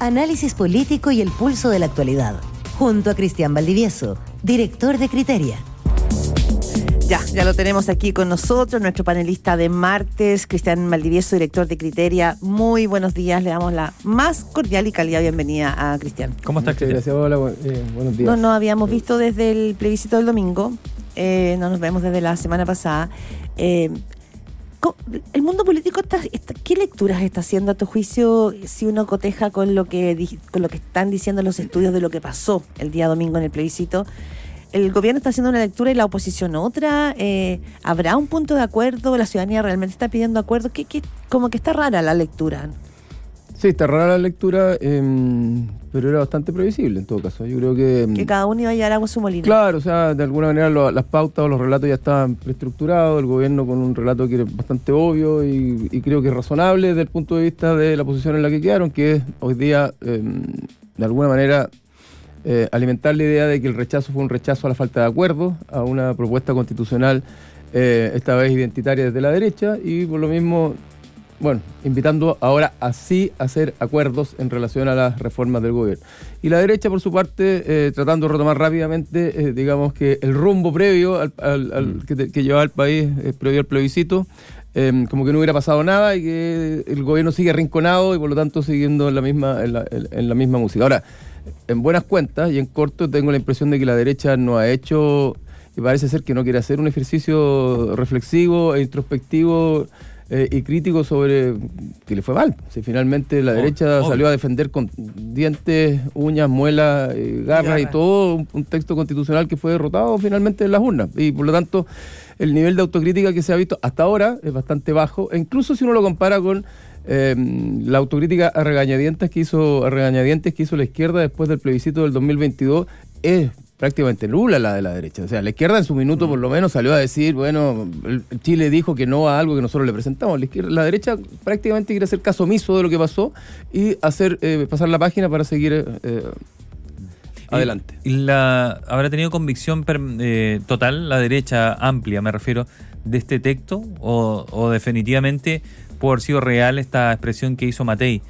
Análisis político y el pulso de la actualidad. Junto a Cristian Valdivieso, director de Criteria. Ya, ya lo tenemos aquí con nosotros, nuestro panelista de martes, Cristian Maldivieso, director de Criteria. Muy buenos días, le damos la más cordial y cálida bienvenida a Cristian. ¿Cómo estás, Cristian? Gracias, hola, eh, buenos días. No nos habíamos visto desde el plebiscito del domingo, eh, no nos vemos desde la semana pasada. Eh, el mundo político, está, ¿qué lecturas está haciendo a tu juicio si uno coteja con lo que con lo que están diciendo los estudios de lo que pasó el día domingo en el plebiscito? el gobierno está haciendo una lectura y la oposición otra. Eh, ¿Habrá un punto de acuerdo? ¿La ciudadanía realmente está pidiendo acuerdo? ¿Qué, como que está rara la lectura. Sí, está rara la lectura, em, pero era bastante previsible en todo caso. Yo creo que... Em, que cada uno iba a llevar agua a su molino. Claro, o sea, de alguna manera las pautas o los relatos ya estaban preestructurados, el gobierno con un relato que era bastante obvio y, y, creo que razonable desde el punto de vista de la posición en la que quedaron, que es hoy día, em, de alguna manera, eh, alimentar la idea de que el rechazo fue un rechazo a la falta de acuerdo, a una propuesta constitucional, eh, esta vez identitaria desde la derecha, y por lo mismo, bueno, invitando ahora así a hacer acuerdos en relación a las reformas del gobierno. Y la derecha, por su parte, eh, tratando de retomar rápidamente, digamos que el rumbo previo al, mm. que, llevaba el país, previo al plebiscito, como que no hubiera pasado nada y que el gobierno sigue arrinconado y por lo tanto siguiendo en la misma, en la, en la misma música. Ahora, en buenas cuentas y en corto tengo la impresión de que la derecha no ha hecho, y parece ser que no quiere hacer un ejercicio reflexivo e introspectivo eh, y crítico sobre que le fue mal. Si finalmente la derecha salió a defender con dientes, uñas, muelas, eh, garras y todo un, texto constitucional que fue derrotado finalmente en las urnas. Y por lo tanto, el nivel de autocrítica que se ha visto hasta ahora es bastante bajo, e incluso si uno lo compara con eh, la autocrítica a regañadientes que hizo a regañadientes que hizo la izquierda después del plebiscito del 2022 es prácticamente nula la de la derecha. O sea, la izquierda en su minuto por lo menos salió a decir, bueno, Chile dijo que no a algo que nosotros le presentamos. La, derecha prácticamente quiere hacer caso omiso de lo que pasó y hacer eh, pasar la página para seguir eh, adelante. ¿Habrá tenido convicción eh, total la derecha amplia, me refiero, de este texto? ¿O, definitivamente pudo haber sido real esta expresión que hizo Matei.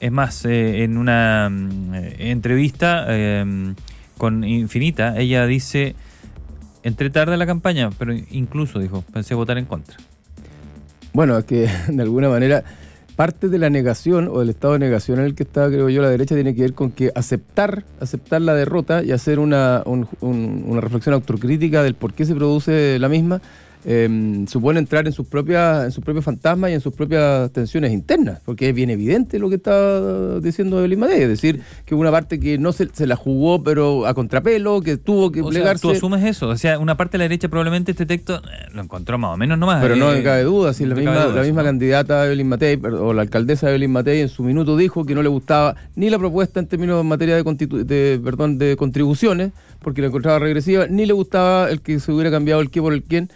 Es más, en una mm, entrevista eh, con Infinita, ella dice, entré tarde la campaña, pero incluso dijo, pensé votar en contra. Bueno, es que de alguna manera parte de la negación o del estado de negación en el que está, creo yo, la derecha tiene que ver con que aceptar, aceptar la derrota y hacer una, una reflexión autocrítica del por qué se produce la misma Em, supone entrar en sus propias en sus propios fantasmas y en sus propias tensiones internas, porque es bien evidente lo que está diciendo Evelyn Madej, es decir, que una parte que no se, se la jugó pero a contrapelo, que tuvo que plegarse. tú asumes eso, o sea, una parte de la derecha probablemente este texto eh, lo encontró más o menos nomás. Pero no me cabe duda, si la, misma, la misma candidata Evelyn Matei, o la alcaldesa Evelyn Matei en su minuto dijo que no le gustaba ni la propuesta en términos de materia de, de, perdón, de contribuciones, porque la encontraba regresiva, ni le gustaba el que se hubiera cambiado el qué por el quién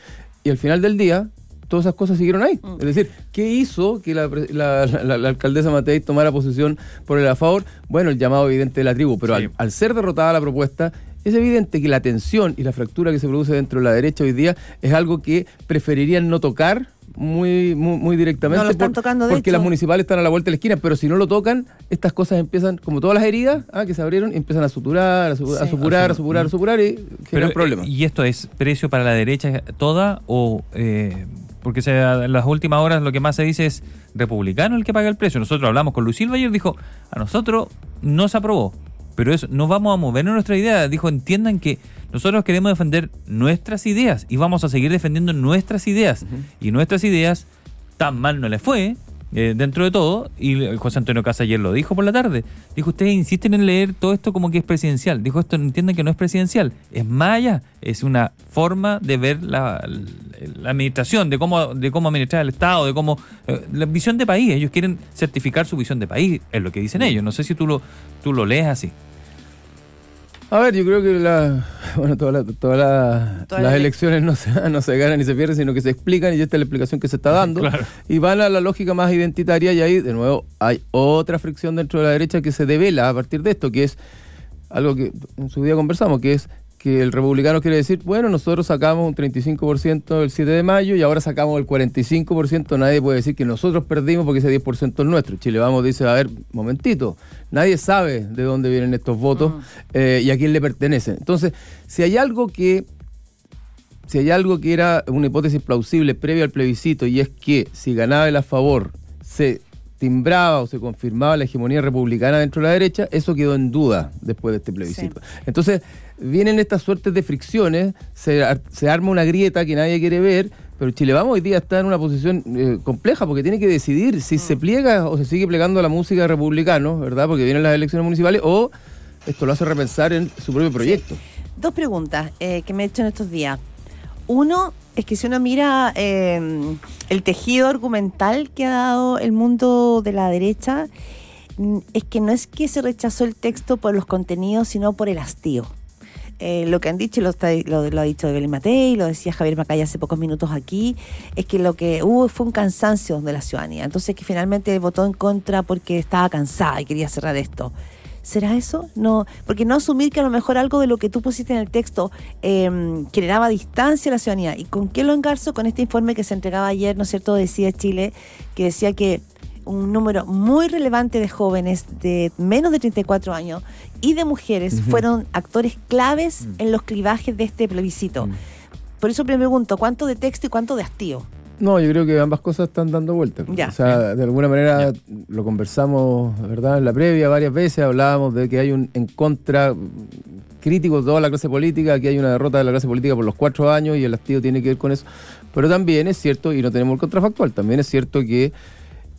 y al final del día, todas esas cosas siguieron ahí. Mm. Es decir, ¿qué hizo que la, alcaldesa Matei tomara posición por el a favor? Bueno, el llamado evidente de la tribu, pero al, ser derrotada la propuesta, es evidente que la tensión y la fractura que se produce dentro de la derecha hoy día es algo que preferirían no tocar muy, muy, directamente. No lo están tocando, de Porque las municipales están a la vuelta de la esquina, pero si no lo tocan, estas cosas empiezan, como todas las heridas ah, que se abrieron, empiezan a suturar, a, supurar, a supurar, a supurar y generan problemas. ¿Y esto es precio para la derecha toda o...? Eh, porque en las últimas horas lo que más se dice es republicano el que paga el precio. Nosotros hablamos con Lucil ayer, dijo, a nosotros no se aprobó, pero eso, no vamos a mover nuestra idea. Dijo, entiendan que nosotros queremos defender nuestras ideas y vamos a seguir defendiendo nuestras ideas. Y nuestras ideas tan mal no les fue, eh, dentro de todo, y José Antonio Casa ayer lo dijo por la tarde, dijo, ustedes insisten en leer todo esto como que es presidencial. Dijo, esto entienden que no es presidencial, es maya, es una forma de ver la, administración, de cómo, de cómo administrar el Estado, de cómo... Eh, la visión de país, ellos quieren certificar su visión de país, es lo que dicen ellos. No sé si tú lo, tú lo lees así. A ver, yo creo que la, bueno, todas las elecciones no se, no se ganan ni se pierden, sino que se explican y esta es la explicación que se está dando. Y van a la lógica más identitaria y ahí, de nuevo, hay otra fricción dentro de la derecha que se devela a partir de esto, que es algo que en su día conversamos, que es que el republicano quiere decir, bueno, nosotros sacamos un 35% el 7 de mayo y ahora sacamos el 45%, nadie puede decir que nosotros perdimos porque ese 10% es nuestro. Chile Vamos dice, a ver, momentito, nadie sabe de dónde vienen estos votos eh, y a quién le pertenecen. Entonces, si hay algo que si hay algo que era una hipótesis plausible previo al plebiscito y es que si ganaba el a favor se timbraba o se confirmaba la hegemonía republicana dentro de la derecha, eso quedó en duda después de este plebiscito. Entonces, vienen estas suertes de fricciones, se, arma una grieta que nadie quiere ver, pero Chile Vamos hoy día está en una posición eh, compleja porque tiene que decidir si se mm. pliega o se sigue plegando a la música de republicanos, ¿verdad? Porque vienen las elecciones municipales, o esto lo hace repensar en su propio proyecto. Dos preguntas eh, que me he hecho en estos días. Uno es que si uno mira em, el tejido argumental que ha dado el mundo de la derecha, mm, es que no es que se rechazó el texto por los contenidos, sino por el hastío. Eh, lo que han dicho, lo, lo, ha dicho Evelyn Matei, lo decía Javier Macaya hace pocos minutos aquí, es que lo que hubo fue un cansancio de la ciudadanía. Entonces que finalmente votó en contra porque estaba cansada y quería cerrar esto. ¿Será eso? No, porque no asumir que a lo mejor algo de lo que tú pusiste en el texto eh, generaba distancia a la ciudadanía. ¿Y con qué lo engarzo? Con este informe que se entregaba ayer, ¿no es cierto?, decía Chile, que decía que un número muy relevante de jóvenes de menos de 34 años y de mujeres fueron actores claves mm. en los clivajes de este plebiscito. Mm. Por eso me pregunto, ¿cuánto de texto y cuánto de hastío? No, yo creo que ambas cosas están dando vueltas. O sea, de alguna manera lo conversamos, ¿verdad? En la previa varias veces hablábamos de que hay un en contra crítico de toda la clase política, que hay una derrota de la clase política por los cuatro años y el hastío tiene que ver con eso. Pero también es cierto, y no tenemos el contrafactual, también es cierto que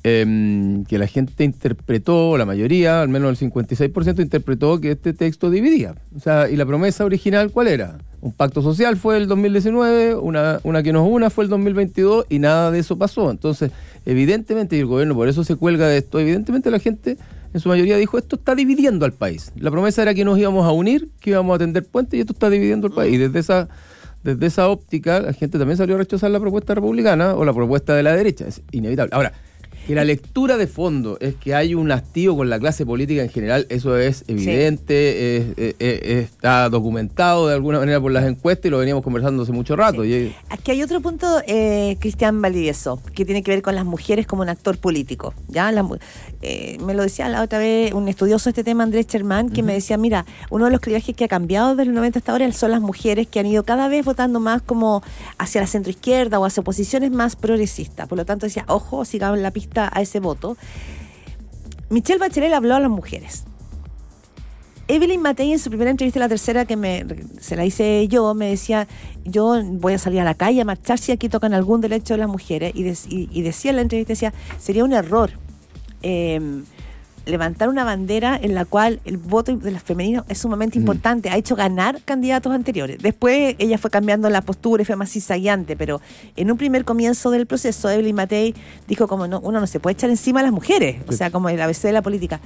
Em, que la gente interpretó, la mayoría, al menos el 56%, interpretó que este texto dividía. O sea, ¿y la promesa original cuál era? Un pacto social fue el 2019, una, una que nos una fue el 2022 y nada de eso pasó. Entonces, evidentemente, y el gobierno por eso se cuelga de esto, evidentemente la gente en su mayoría dijo, esto está dividiendo al país. La promesa era que nos íbamos a unir, que íbamos a tender puentes y esto está dividiendo al país. Y desde esa, desde esa óptica, la gente también salió a rechazar la propuesta republicana o la propuesta de la derecha. Es inevitable. Ahora, que la lectura de fondo es que hay un hastío con la clase política en general, eso es evidente, está documentado de alguna manera por las encuestas y lo veníamos conversando hace mucho rato. Y... Aquí hay otro punto, eh, Cristian Valdivieso, que tiene que ver con las mujeres como un actor político. ¿ya? Eh, me lo decía la otra vez un estudioso de este tema, Andrés Chermán, que me decía, mira, uno de los clivajes que ha cambiado desde los 90 hasta ahora son las mujeres que han ido cada vez votando más como hacia la centroizquierda o hacia posiciones más progresistas. Por lo tanto decía, ojo, sigamos la pista a ese voto, Michelle Bachelet habló a las mujeres. Evelyn Matei en su primera entrevista, la tercera que me, se la hice yo, me decía, yo voy a salir a la calle a marchar si aquí tocan algún derecho de las mujeres. Y, decía en la entrevista, decía, sería un error. Eh, levantar una bandera en la cual el voto de las femeninos es sumamente importante. Ha hecho ganar candidatos anteriores. Después ella fue cambiando la postura y fue más cizallante, pero en un primer comienzo del proceso, Evelyn Matei dijo como no, uno no se puede echar encima a las mujeres, o sea, como el ABC de la política.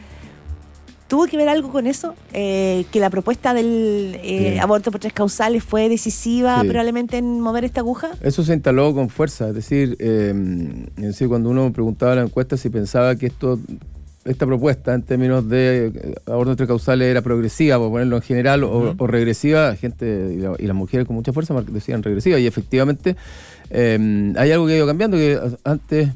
¿Tuvo que ver algo con eso? Eh, que la propuesta del eh, aborto por tres causales fue decisiva probablemente en mover esta aguja. Eso se instaló con fuerza, es decir, eh, es decir, cuando uno preguntaba en la encuesta si pensaba que esto esta propuesta en términos de eh, aborto entre causales era progresiva, por ponerlo en general, o, regresiva, la gente y, las mujeres con mucha fuerza decían regresiva, y efectivamente eh, hay algo que ha ido cambiando, que antes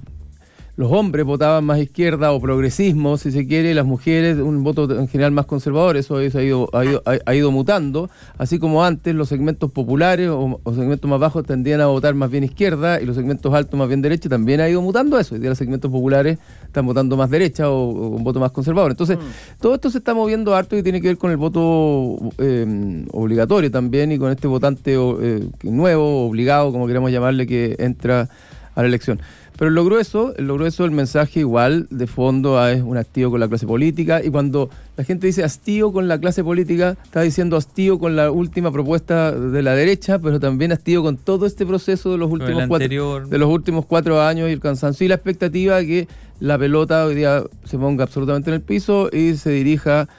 los hombres votaban más izquierda o progresismo, si se quiere, y las mujeres un voto en general más conservador, eso, ha, ido, ha, ido, mutando, así como antes los segmentos populares o, segmentos más bajos tendían a votar más bien izquierda y los segmentos altos más bien derecha, también ha ido mutando eso, y día los segmentos populares están votando más derecha o, un voto más conservador. Entonces, mm. todo esto se está moviendo harto y tiene que ver con el voto eh, obligatorio también y con este votante eh, nuevo, obligado, como queramos llamarle, que entra a la elección. Pero lo grueso, lo grueso el mensaje igual de fondo es un hastío con la clase política. Y cuando la gente dice hastío con la clase política, está diciendo hastío con la última propuesta de la derecha, pero también hastío con todo este proceso de los últimos cuatro, de los últimos cuatro años y el cansancio. Y la expectativa de que la pelota hoy día se ponga absolutamente en el piso y se dirija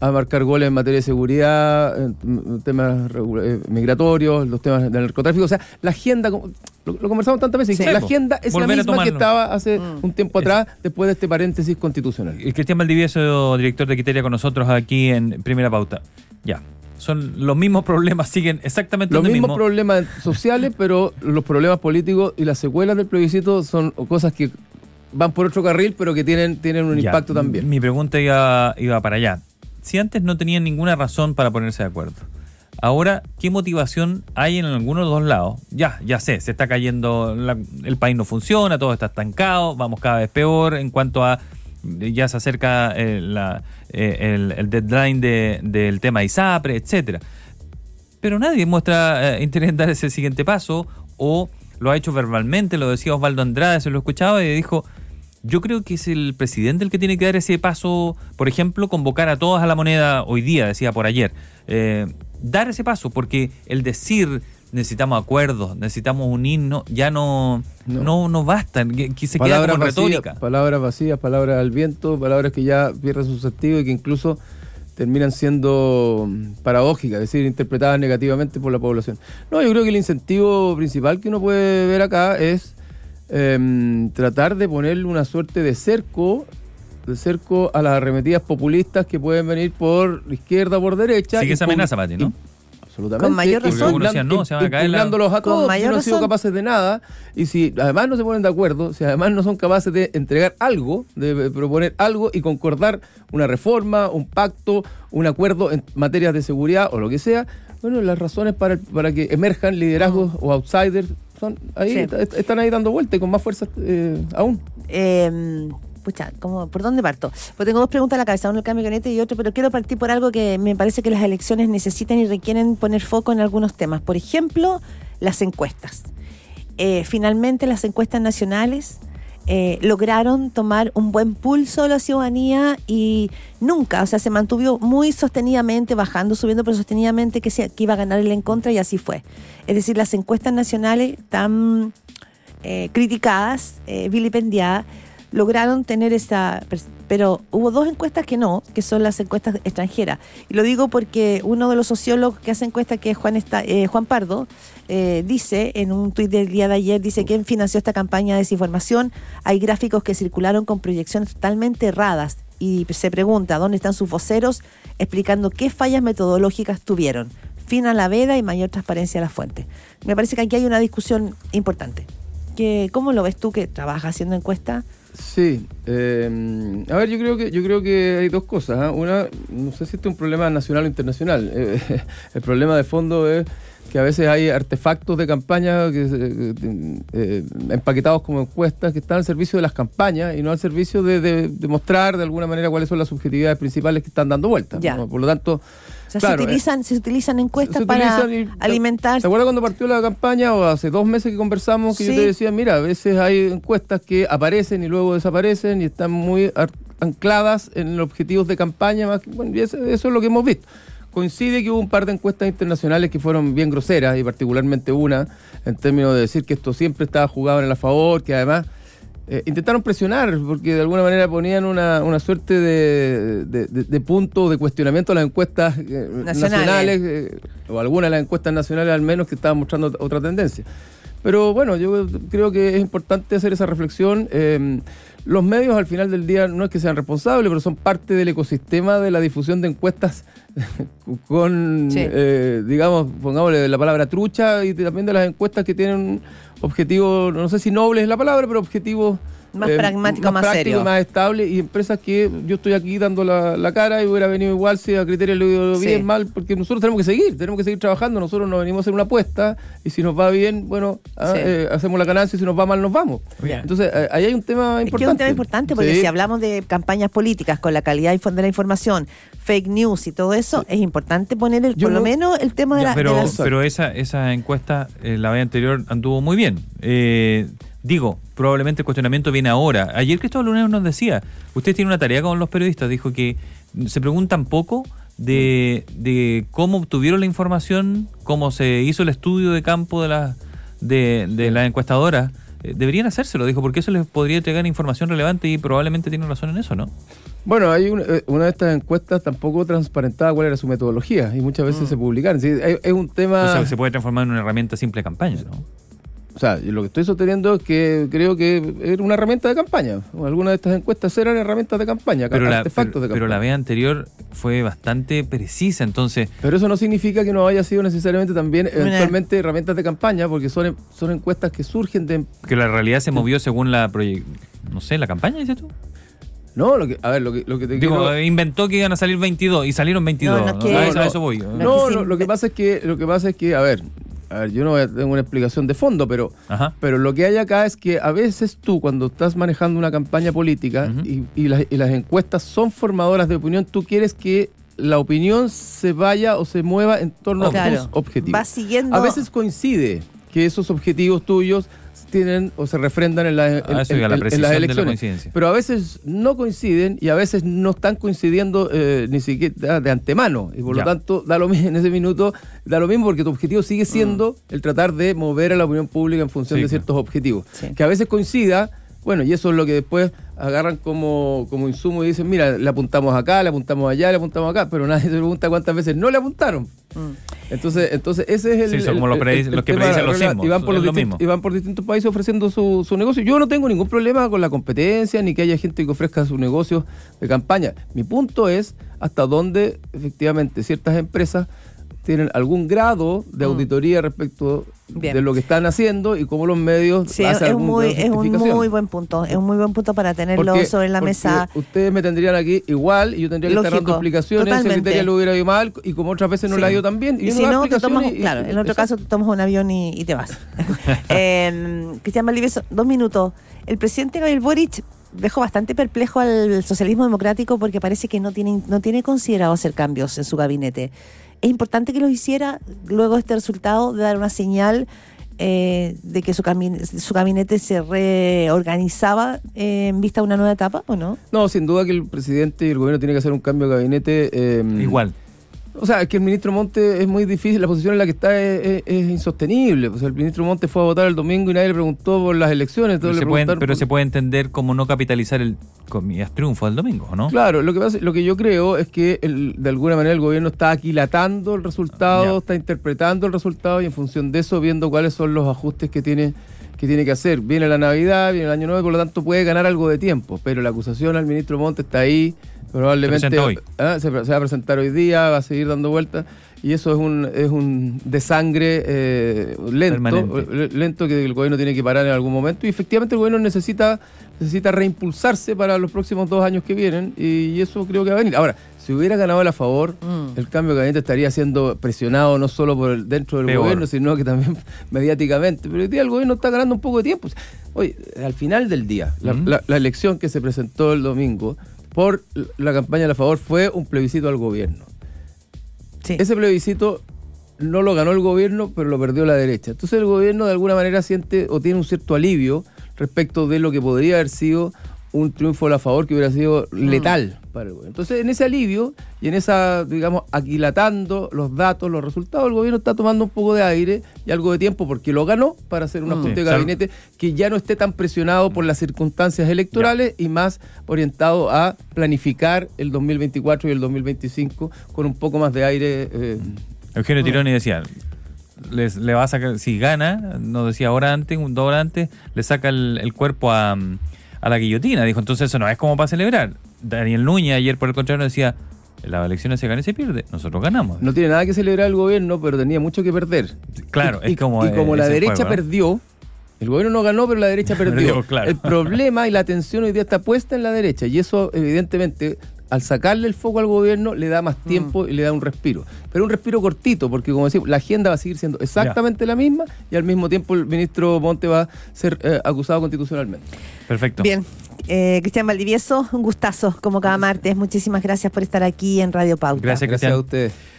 a marcar goles en materia de seguridad, en temas eh, migratorios, los temas del narcotráfico. O sea, la agenda, lo, conversamos tantas veces, la agenda es la misma que estaba hace mm. un tiempo atrás, después de este paréntesis constitucional. El Cristian Valdivieso, director de Quiteria, con nosotros aquí en Primera Pauta. Ya. Son los mismos problemas, siguen exactamente Los mismos mismo. problemas sociales, pero los problemas políticos y las secuelas del plebiscito son cosas que van por otro carril, pero que tienen, tienen un Ya, impacto también. Mi pregunta iba, iba para allá. Si antes no tenían ninguna razón para ponerse de acuerdo, ahora, ¿qué motivación hay en alguno de los dos lados? Ya, ya sé, se está cayendo, el país no funciona, todo está estancado, vamos cada vez peor en cuanto a, ya se acerca eh, eh, el, deadline de- del tema ISAPRE, etcétera. Pero nadie muestra eh, interés en dar ese siguiente paso o lo ha hecho verbalmente, lo decía Osvaldo Andrade, se lo escuchaba y dijo, yo creo que es el presidente el que tiene que dar ese paso, por ejemplo, convocar a todas a la moneda hoy día, decía por ayer. Dar ese paso, porque el decir necesitamos acuerdos, necesitamos unirnos, ya no, No. no. no, basta, que, se queda como vacías, retórica. palabras vacías, palabras al viento, palabras que ya pierden su sentido y que incluso terminan siendo paradójicas, es decir, interpretadas negativamente por la población. No, yo creo que el incentivo principal que uno puede ver acá es em, tratar de ponerle una suerte de cerco de cerco a las arremetidas populistas que pueden venir por izquierda o por derecha. Sigue esa amenaza, Pati, ¿no? Absolutamente. Con mayor razón. Decía, no, se van a caer la- a todos, si no han sido capaces de nada, y si además no se ponen de acuerdo, si además no son capaces de entregar algo, de proponer algo y concordar una reforma, un pacto, un acuerdo en materias de seguridad o lo que sea, bueno, las razones para, para que emerjan liderazgos o outsiders son ahí, Sí. est- están ahí dando vuelta y con más fuerza eh, aún. Eh, pucha, ¿cómo- ¿por dónde parto? Pues tengo dos preguntas en la cabeza, uno el cambio y otro, pero quiero partir por algo que me parece que las elecciones necesitan y requieren poner foco en algunos temas. Por ejemplo, las encuestas. Eh, finalmente, las encuestas nacionales eh, lograron tomar un buen pulso de la ciudadanía y nunca, o sea, se mantuvo muy sostenidamente, bajando, subiendo, pero sostenidamente que, se, iba a ganar el en contra y así fue. Es decir, las encuestas nacionales tan eh, criticadas, eh, vilipendiadas, lograron tener esa... Pero hubo dos encuestas que no, que son las encuestas extranjeras. Y lo digo porque uno de los sociólogos que hace encuestas, que es Juan, Esta- eh, Juan Pardo, eh, dice en un tuit del día de ayer, dice, ¿quién financió esta campaña de desinformación? Hay gráficos que circularon con proyecciones totalmente erradas. Y se pregunta, ¿dónde están sus voceros explicando qué fallas metodológicas tuvieron? Fin a la veda y mayor transparencia a la fuente. Me parece que aquí hay una discusión importante. Que, ¿Cómo lo ves tú que trabajas haciendo encuestas? Sí, eh, a ver, yo creo que yo creo que hay dos cosas. ¿ah? Una, no sé si este es un problema nacional o internacional. Eh, el problema de fondo es que a veces hay artefactos de campaña que, eh, eh, empaquetados como encuestas que están al servicio de las campañas y no al servicio de, de- de mostrar de alguna manera cuáles son las subjetividades principales que están dando vueltas. Ya. ¿no? Por lo tanto, sea, Claro, se, utilizan, se utilizan encuestas se para alimentar. ¿Te acuerdas cuando partió la campaña o hace dos meses que conversamos que yo te decía, mira, a veces hay encuestas que aparecen y luego desaparecen y están muy ancladas en los objetivos de campaña? Más que- bueno, y eso, eso es lo que hemos visto. Coincide que hubo un par de encuestas internacionales que fueron bien groseras y particularmente una en términos de decir que esto siempre estaba jugado en la favor, que además eh, intentaron presionar porque de alguna manera ponían una, una suerte de, de, de- de punto de cuestionamiento a las encuestas eh, Nacionales. eh, o algunas de las encuestas nacionales al menos que estaban mostrando ot- otra tendencia. Pero bueno, yo creo que es importante hacer esa reflexión. Los medios al final del día no es que sean responsables, pero son parte del ecosistema de la difusión de encuestas con, Sí. eh, digamos, pongámosle la palabra trucha y también de las encuestas que tienen objetivos, no sé si nobles es la palabra, pero objetivos Más pragmático, más práctico, serio. más estable y empresas que yo estoy aquí dando la, la cara y hubiera venido igual si a criterio le ido Sí. bien, mal, porque nosotros tenemos que seguir, tenemos que seguir trabajando, nosotros nos venimos a hacer una apuesta y si nos va bien, bueno, ah, Sí. eh, hacemos la ganancia y si nos va mal, nos vamos. Ya. Entonces, eh, ahí hay un tema Es importante. que es un tema importante porque Sí. si hablamos de campañas políticas con la calidad de la información, fake news y todo eso, es importante poner el, Yo por lo no- menos el tema de Ya, la... pero de las- pero esa, esa encuesta, eh, la vez anterior, anduvo muy bien. Eh, digo, probablemente el cuestionamiento viene ahora. Ayer Cristóbal Lunero nos decía, usted tiene una tarea con los periodistas, dijo que se preguntan poco de, de cómo obtuvieron la información, cómo se hizo el estudio de campo de la, de, de la encuestadora. Eh, deberían hacérselo, dijo, porque eso les podría entregar información relevante y probablemente tiene razón en eso, ¿no? Bueno, hay un- eh, una de estas encuestas tampoco transparentaba cuál era su metodología y muchas veces se publicaron. Sí, es un tema... O sea, se puede transformar en una herramienta simple de campaña, ¿no? O sea, lo que estoy sosteniendo es que creo que era una herramienta de campaña. Algunas de estas encuestas eran herramientas de campaña, Pero la, artefactos pero, de campaña. pero la vez anterior fue bastante precisa, entonces Pero eso no significa que no haya sido necesariamente también eventualmente herramientas de campaña, porque son, son encuestas que surgen de... que la realidad se movió según la proye- no sé, la campaña, dices tú. No, lo que, a ver, lo que, lo que te Digo, quiero- inventó que iban a salir 22 y salieron 22. No, no, que- a eso, No, a no. eso voy. No, No, lo, que pasa es que, lo que pasa es que, a ver, a ver, yo no tengo una explicación de fondo, pero, Ajá. pero lo que hay acá es que a veces tú, cuando estás manejando una campaña política y, y las, y las encuestas son formadoras de opinión, tú quieres que la opinión se vaya o se mueva en torno a Claro. tus objetivos. Va siguiendo. A veces coincide que esos objetivos tuyos tienen o se refrendan en, la- en- Ah, eso en- iba, la en- en precisión las de la elecciones. Pero a veces no coinciden y a veces no están coincidiendo eh, ni siquiera de antemano. Y por Ya. lo tanto, da lo mismo en ese minuto, da lo mismo porque tu objetivo sigue siendo el tratar de mover a la opinión pública en función Sí, de claro. ciertos objetivos. Sí. Que a veces coincida, bueno, y eso es lo que después agarran como, como insumo y dicen, mira, le apuntamos acá, le apuntamos allá, le apuntamos acá, pero nadie se pregunta cuántas veces no le apuntaron. Mm. Ences, entonces ese es el. Sí, son como los el- predice- el los que predicen los sismos, Y van, por es los lo distintos, mismo. y van por distintos países ofreciendo su, su negocio. Yo no tengo ningún problema con la competencia ni que haya gente que ofrezca sus negocios de campaña. Mi punto es hasta dónde efectivamente ciertas empresas tienen algún grado de Mm. auditoría respecto Bien. de lo que están haciendo y cómo los medios Sí, hacen es algún muy, es un muy buen punto. Es un muy buen punto para tenerlo Porque- sobre la mesa. Ustedes me tendrían aquí igual y yo tendría que estar dando Lógico, explicaciones si el criterio lo hubiera ido mal y como otras veces no Sí. ha ido tan bien. Y si no, te tomas, y- claro, en otro eso. caso te tomas un avión y, y te vas. Eh, Cristian Valdivieso, dos minutos. El presidente Gabriel Boric dejó bastante perplejo al socialismo democrático porque parece que no tiene, no tiene considerado hacer cambios en su gabinete. Es importante que lo hiciera luego de este resultado de dar una señal eh, de que su, cami- su gabinete se reorganizaba eh, en vista de una nueva etapa, ¿o no? No, sin duda que el presidente y el gobierno tienen que hacer un cambio de gabinete. eh, Igual. O sea, es que el ministro Monte es muy difícil, la posición en la que está es, es- es insostenible. O sea, el ministro Monte fue a votar el domingo y nadie le preguntó por las elecciones. Pero, se le puede, preguntaron pero por- se puede entender como no capitalizar el comillas triunfo del domingo, ¿o ¿no? Claro, lo que, pasa, lo que yo creo es que el- de alguna manera el gobierno está aquilatando el resultado, está interpretando el resultado y en función de eso viendo cuáles son los ajustes que tiene que tiene que hacer. Viene la Navidad, viene el Año Nuevo, por lo tanto puede ganar algo de tiempo, pero la acusación al ministro Monte está ahí, probablemente Se presenta hoy. Ah, se, se va a presentar hoy día, va a seguir dando vueltas y eso es un es un desangre eh, lento, Permanente. eh, lento que el gobierno tiene que parar en algún momento y efectivamente el gobierno necesita necesita reimpulsarse para los próximos dos años que vienen y eso creo que va a venir. Ahora, si hubiera ganado él a favor, Mm. el cambio de gabinete estaría siendo presionado no solo por el, dentro del Peor. gobierno, sino que también mediáticamente. Pero hoy día el gobierno está ganando un poco de tiempo. Oye, al final del día, la, Mm. la- la elección que se presentó el domingo por la campaña de a favor fue un plebiscito al gobierno. Sí. Ese plebiscito no lo ganó el gobierno, pero lo perdió la derecha. Entonces el gobierno de alguna manera siente o tiene un cierto alivio respecto de lo que podría haber sido un triunfo a la favor que hubiera sido letal para el gobierno. Entonces en ese alivio y en esa, digamos, aquilatando los datos, los resultados, el gobierno está tomando un poco de aire y algo de tiempo porque lo ganó para hacer un Mm. Sí, de gabinete que ya no esté tan presionado por las circunstancias electorales y más orientado a planificar el 2024 y el 2025 con un poco más de aire. eh, Eugenio Tironi decía, les, le va a sacar, si gana, nos decía hora antes, un dos horas antes, le saca el, el cuerpo a, a la guillotina. Dijo, entonces eso no es como para celebrar. Daniel Núñez ayer por el contrario decía, las elecciones se gana y se pierde, nosotros ganamos. No tiene nada que celebrar el gobierno, pero tenía mucho que perder. Claro, y, es como y como eh, la derecha juego, perdió, el gobierno no ganó, pero la derecha perdió. Perdió, claro. El problema y la atención hoy día está puesta en la derecha. Y eso, evidentemente, al sacarle el foco al gobierno, le da más Mm. tiempo y le da un respiro. Pero un respiro cortito, porque como decimos, la agenda va a seguir siendo exactamente la misma y al mismo tiempo el ministro Monte va a ser eh, acusado constitucionalmente. Perfecto. Bien. Eh, Cristian Valdivieso, un gustazo como cada martes. Muchísimas gracias por estar aquí en Radio Pauta. Gracias, Gracias a Cristian. ustedes.